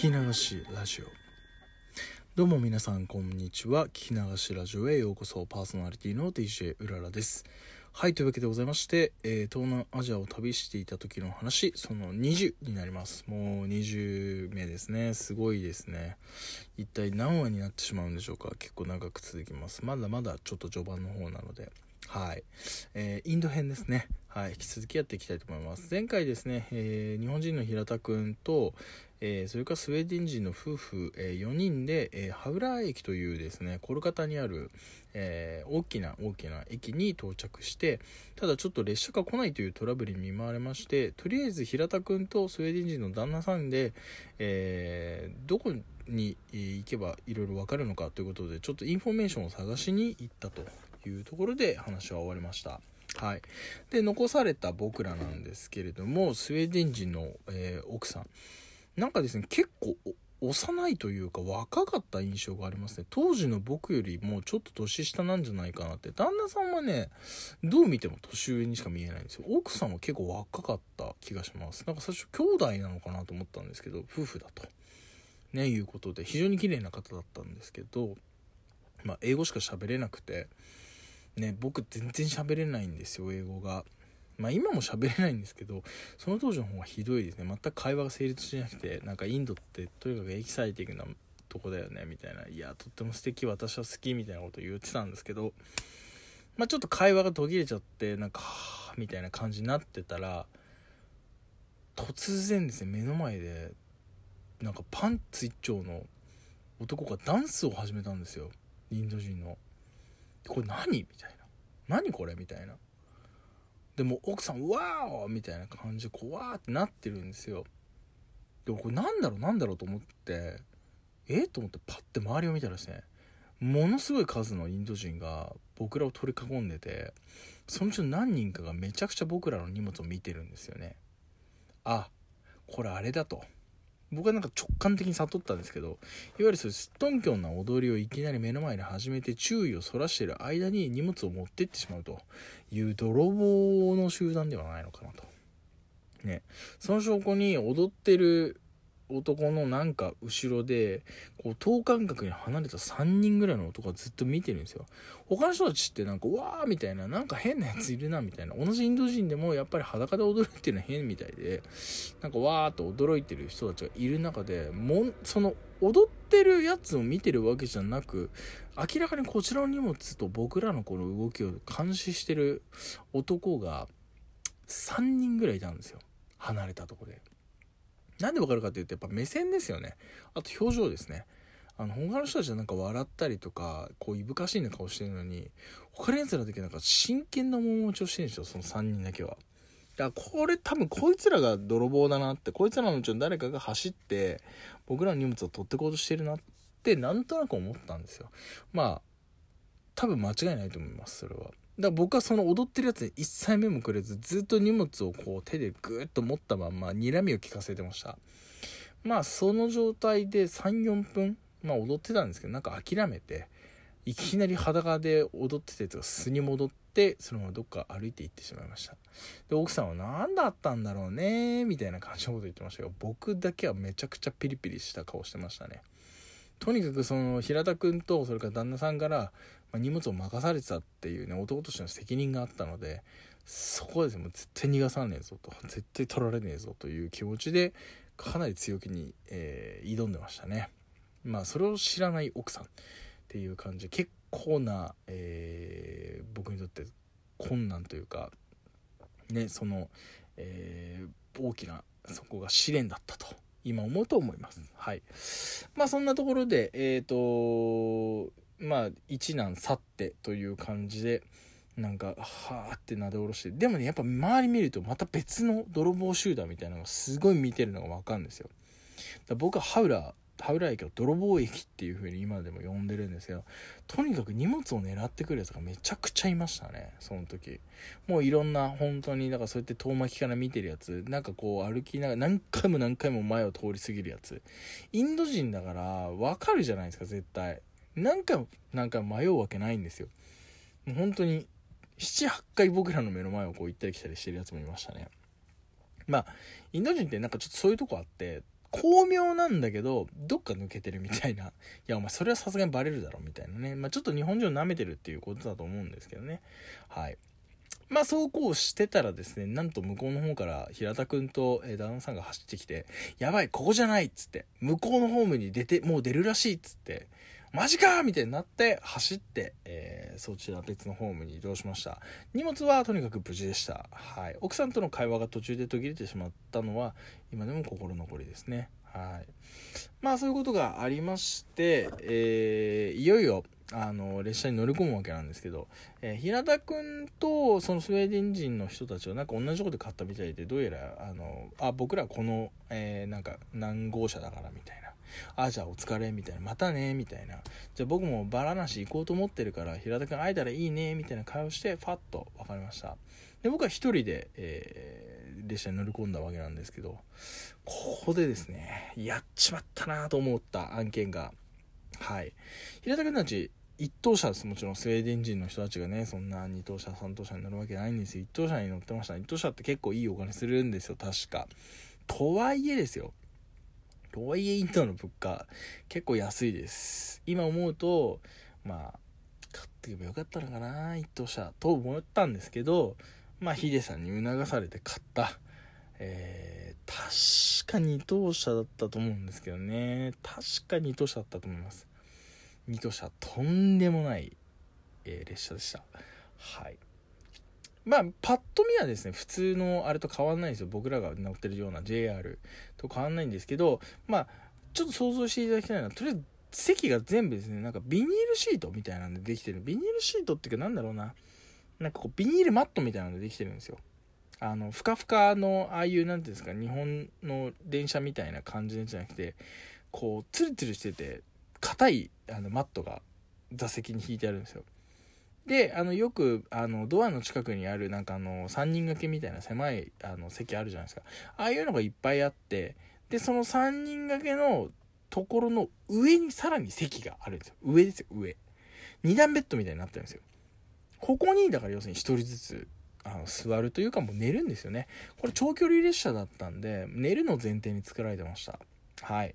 き流しラジオ。どうも皆さんこんにちは。聞き流しラジオへようこそ。パーソナリティの DJ うららです。はいというわけでございまして、えー、東南アジアを旅していた時の話その20になります。もう20名ですね。すごいですね。一体何話になってしまうんでしょうか。結構長く続きます。まだまだちょっと序盤の方なので。はい。えー、インド編ですね。はい。引き続きやっていきたいと思います。前回ですね、えー、日本人の平田くんと、えー、それからスウェーデン人の夫婦、え4人で、えハウラー駅というですね、コルカタにある、え大きな大きな駅に到着して、ただちょっと列車が来ないというトラブルに見舞われまして、とりあえず平田くんとスウェーデン人の旦那さんで、えどこに行けばいろいろわかるのかということで、ちょっとインフォメーションを探しに行ったというところで話は終わりました。はい。で、残された僕らなんですけれども、スウェーデン人の、えー、奥さん。なんかですね、結構幼いというか若かった印象がありますね。当時の僕よりもちょっと年下なんじゃないかなって。旦那さんはね、どう見ても年上にしか見えないんですよ。奥さんは結構若かった気がします。なんか最初兄弟なのかなと思ったんですけど、夫婦だと。ね、いうことで、非常に綺麗な方だったんですけど、まあ、英語しか喋れなくて、ね、僕全然喋れないんですよ、英語が。まあ今も喋れないんですけど、その当時の方がひどいですね。全く会話が成立しなくて、なんかインドってとにかくエキサイティングなとこだよね、みたいな。いや、とっても素敵、私は好き、みたいなこと言ってたんですけど、まあちょっと会話が途切れちゃって、なんか、はぁ、みたいな感じになってたら、突然ですね、目の前で、なんかパンツ一丁の男がダンスを始めたんですよ。インド人の。これ何？みたいな。何これ？みたいな。でも奥さん、うわーみたいな感じで、こう、わーってなってるんですよ。でもこれなんだろうなんだろうと思って、えと思ってパッて周りを見たらですね、ものすごい数のインド人が僕らを取り囲んでて、そのうちの何人かがめちゃくちゃ僕らの荷物を見てるんですよね。あ、これあれだと。僕はなんか直感的に悟ったんですけど、いわゆるそういうすっとんきょんな踊りをいきなり目の前で始めて注意をそらしてる間に荷物を持ってってしまうという泥棒の集団ではないのかなと。ね。その証拠に踊ってる男のなんか後ろで、こう等間隔に離れた3人ぐらいの男がずっと見てるんですよ。他の人たちってなんか、わーみたいな、なんか変なやついるなみたいな。同じインド人でもやっぱり裸で踊るっていうのは変みたいで、なんかわーっと驚いてる人たちがいる中で、もその踊ってるやつを見てるわけじゃなく、明らかにこちらの荷物と僕らのこの動きを監視してる男が3人ぐらいいたんですよ。離れたとこで。なんでわかるかっていうと、やっぱ目線ですよね。あと表情ですね。あの、他の人たちはなんか笑ったりとか、こう、いぶかしいな顔してるのに、他の奴らだけなんか真剣な面持ちをしてるんですよ、その3人だけは。だからこれ多分こいつらが泥棒だなって、こいつらのうちの誰かが走って、僕らの荷物を取ってこうとしてるなって、なんとなく思ったんですよ。まあ、多分間違いないと思います、それは。だから僕はその踊ってるやつに一切目もくれず、ずっと荷物をこう手でぐーっと持ったまんま、睨みを聞かせてました。まあ、その状態で3、4分、まあ踊ってたんですけど、なんか諦めて、いきなり裸で踊ってたやつが素に戻って、そのままどっか歩いて行ってしまいました。で、奥さんは何だったんだろうねみたいな感じのこと言ってましたけど、僕だけはめちゃくちゃピリピリした顔してましたね。とにかくその平田君とそれから旦那さんから、ま荷物を任されてたっていうね男としての責任があったのでそこはですねもう絶対逃がさねえぞと絶対取られねえぞという気持ちでかなり強気に、えー、挑んでましたねまあそれを知らない奥さんっていう感じで結構な、えー、僕にとって困難というかねその、えー、大きなそこが試練だったと今思うと思います。はい。まあそんなところで、えっ、ー、と、まあ一難去ってという感じで、なんか、はーって撫で下ろして。でもね、やっぱ周り見るとまた別の泥棒集団みたいなのがすごい見てるのがわかるんですよ。だ僕はハウラー、ハウラー駅を泥棒駅っていう風に今でも呼んでるんですけど、とにかく荷物を狙ってくるやつがめちゃくちゃいましたね、その時。もういろんな、本当に、だからそうやって遠巻きから見てるやつ、なんかこう歩きながら何回も何回も前を通り過ぎるやつ。インド人だからわかるじゃないですか、絶対。何回も何回も迷うわけないんですよ。もう本当に、7、8回僕らの目の前をこう行ったり来たりしてるやつもいましたね。まあ、インド人ってなんかちょっとそういうとこあって、巧妙なんだけど、どっか抜けてるみたいな。いや、お前それはさすがにバレるだろ、みたいなね。まあちょっと日本人を舐めてるっていうことだと思うんですけどね。はい。まあそうこうしてたらですね、なんと向こうの方から平田くんと、えー、旦那さんが走ってきて、やばい、ここじゃないっつって、向こうのホームに出て、もう出るらしいっつって、マジかみたいになって走って、えー、そちら別のホームに移動しました。荷物はとにかく無事でした。はい。奥さんとの会話が途中で途切れてしまったのは、今でも心残りですね。はい。まあそういうことがありまして、えー、いよいよ、あの、列車に乗り込むわけなんですけど、えー、平田くんとそのスウェーデン人の人たちはなんか同じとこで買ったみたいで、どうやら、あの、あ、僕らこの、えー、なんか何号車だからみたいな。あ、じゃあお疲れ、みたいな。またね、みたいな。じゃあ僕もバラなし行こうと思ってるから、平田くん会えたらいいね、みたいな会話して、ファッと分かりました。で、僕は一人で、えー、列車に乗り込んだわけなんですけど、ここでですね、やっちまったなと思った案件が、はい。平田くんたち、一等車です。もちろん、スウェーデン人の人たちがね、そんな二等車、三等車に乗るわけないんですよ。一等車に乗ってました。一等車って結構いいお金するんですよ、確か。とはいえですよ。とはいえインドの物価結構安いです。今思うとまあ買っていけばよかったのかな一等車と思ったんですけどまあヒデさんに促されて買った。えー、確か二等車だったと思うんですけどね。確か二等車だったと思います。二等車とんでもない、えー、列車でした。はい。まあ、パッと見はですね、普通のあれと変わんないんですよ。僕らが乗ってるような JR と変わんないんですけど、まあ、ちょっと想像していただきたいのは、とりあえず席が全部ですね、なんかビニールシートみたいなんでできてる。ビニールシートっていうかなんだろうな。なんかこう、ビニールマットみたいなのでできてるんですよ。あの、ふかふかの、ああいう、なんていうんですか、日本の電車みたいな感じじゃなくて、こう、ツルツルしてて、硬い、あの、マットが座席に引いてあるんですよ。で、あの、よく、あの、ドアの近くにある、なんかあの、3人掛けみたいな狭い、あの、席あるじゃないですか。ああいうのがいっぱいあって、で、その3人掛けのところの上にさらに席があるんですよ。上ですよ、上。2段ベッドみたいになってるんですよ。ここに、だから要するに1人ずつ、あの、座るというかもう寝るんですよね。これ長距離列車だったんで、寝るの前提に作られてました。はい。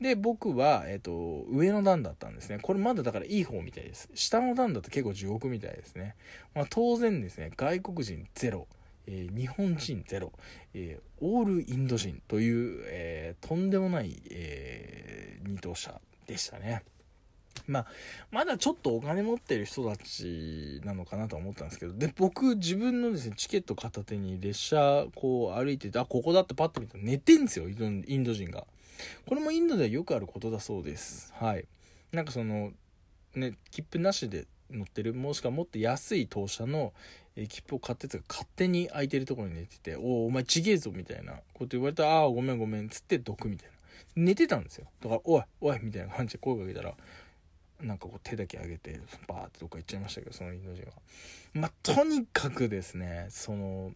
で、僕は、えっ、と、上の段だったんですね。これまだだからいい方みたいです。下の段だと結構地獄みたいですね。まあ当然ですね、外国人ゼロ。えー、日本人ゼロ、えー、オールインド人という、えー、とんでもない、えー二等車でしたね。まあ、まだちょっとお金持ってる人たちなのかなと思ったんですけど、で、僕、自分のですね、チケット片手に列車、こう歩いてて、あ、ここだってパッと見たら寝てんですよ、インド人が。これもインドではよくあることだそうです。はい。なんかその、ね、切符なしで乗ってる、もしくはもっと安い当社の、え切符を買ってた勝手に空いてるところに寝てて、おお、お前ちげえぞみたいなこと言われたら、ああ、ごめんごめん、つって毒みたいな。寝てたんですよ。だから、おい、おい、みたいな感じで声かけたら、なんかこう手だけ上げて、バーってどっか行っちゃいましたけど、そのインド人は。まあ、とにかくですね、その、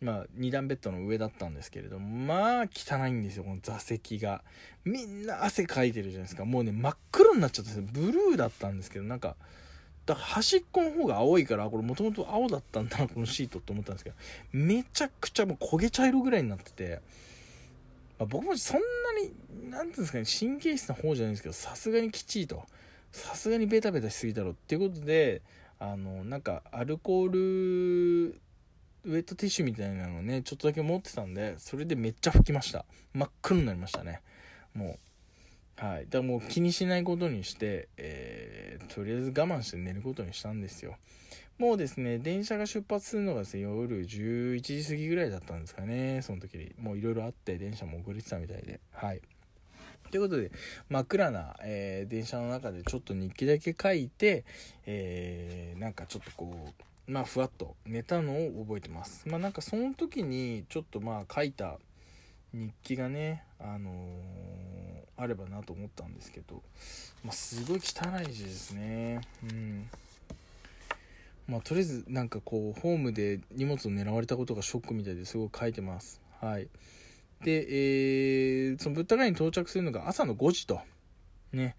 まあ、2段ベッドの上だったんですけれども、まあ、汚いんですよ、この座席が。みんな汗かいてるじゃないですか。もうね、真っ黒になっちゃったんですよ。ブルーだったんですけど、なんか、だか端っこの方が青いから、これもともと青だったんだな、このシートって思ったんですけど、めちゃくちゃもう焦げ茶色ぐらいになってて、まあ、僕もそんなに、なんていうんですかね、神経質な方じゃないんですけど、さすがにきちいと。さすがにベタベタしすぎだろっていうことで、あの、なんか、アルコールウェットティッシュみたいなのね、ちょっとだけ持ってたんで、それでめっちゃ拭きました。真っ黒になりましたね。もう。はい。だからもう気にしないことにして、えー、とりあえず我慢して寝ることにしたんですよ。もうですね、電車が出発するのがですね、夜11時過ぎぐらいだったんですかね、その時に。もういろいろあって、電車も遅れてたみたいで。はい。ということで、真っ暗な、えー、電車の中でちょっと日記だけ書いて、えー、なんかちょっとこう、まあ、ふわっと寝たのを覚えてます。まあ、なんかその時にちょっとまあ書いた日記がね、あのー、あればなと思ったんですけど、まあ、すごい汚い字ですね。うん。まあ、とりあえずなんかこう、ホームで荷物を狙われたことがショックみたいですごい書いてます。はい。で、えー、そのブッダガイに到着するのが朝の5時と。ね。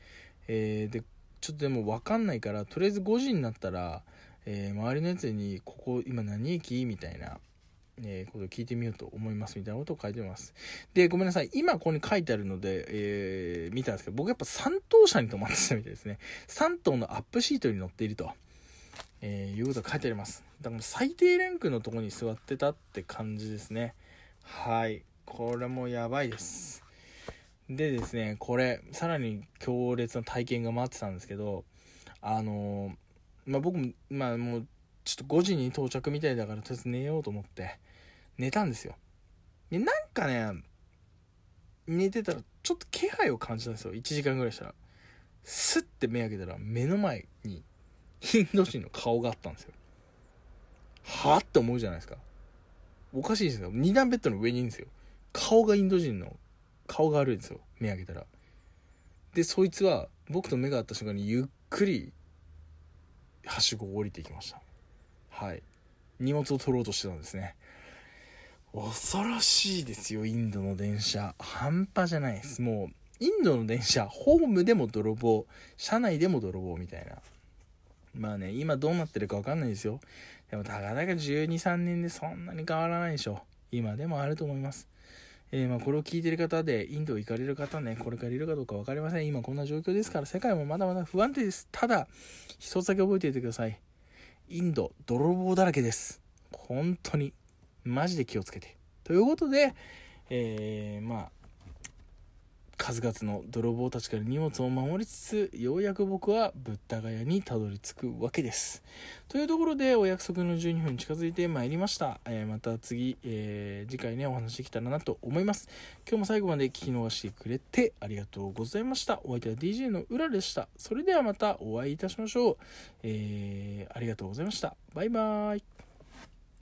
えー、で、ちょっとでもわかんないから、とりあえず5時になったら、えー、周りのやつに、ここ今何駅？みたいな、えー、ことを聞いてみようと思いますみたいなことを書いてます。で、ごめんなさい。今ここに書いてあるので、えー、見たんですけど、僕やっぱ3等車に泊まってたみたいですね。3等のアップシートに載っていると。えー、いうことが書いてあります。だから最低ランクのとこに座ってたって感じですね。はい。これもやばいです。でですね、これ、さらに強烈な体験が待ってたんですけど、あの、まあ、僕も、まあもう、ちょっと5時に到着みたいだから、とりあえず寝ようと思って、寝たんですよ。で、なんかね、寝てたら、ちょっと気配を感じたんですよ。1時間ぐらいしたら。スッて目開けたら、目の前に、インド人の顔があったんですよ。はって思うじゃないですか。おかしいですよ。二段ベッドの上にいるんですよ。顔がインド人の顔が悪いんですよ。目開けたら。で、そいつは僕と目が合った瞬間にゆっくりはしごを降りていきました。はい。荷物を取ろうとしてたんですね。恐ろしいですよ、インドの電車。半端じゃないです。もう、インドの電車、ホームでも泥棒、車内でも泥棒みたいな。まあね、今どうなってるかわかんないですよ。でも、たかだか12、3年でそんなに変わらないでしょ。今でもあると思います。えー、まこれを聞いてる方で、インド行かれる方ね、これからいるかどうか分かりません。今こんな状況ですから、世界もまだまだ不安定です。ただ、一つだけ覚えておいてください。インド、泥棒だらけです。本当に。マジで気をつけて。ということで、えー、まあ、数々の泥棒たちから荷物を守りつつ、ようやく僕はブッダガヤにたどり着くわけです。というところで、お約束の12分に近づいてまいりました。えー、また次、えー、次回ね、お話できたらなと思います。今日も最後まで聞き逃してくれてありがとうございました。お相手は DJ の裏でした。それではまたお会いいたしましょう。えー、ありがとうございました。バイバーイ。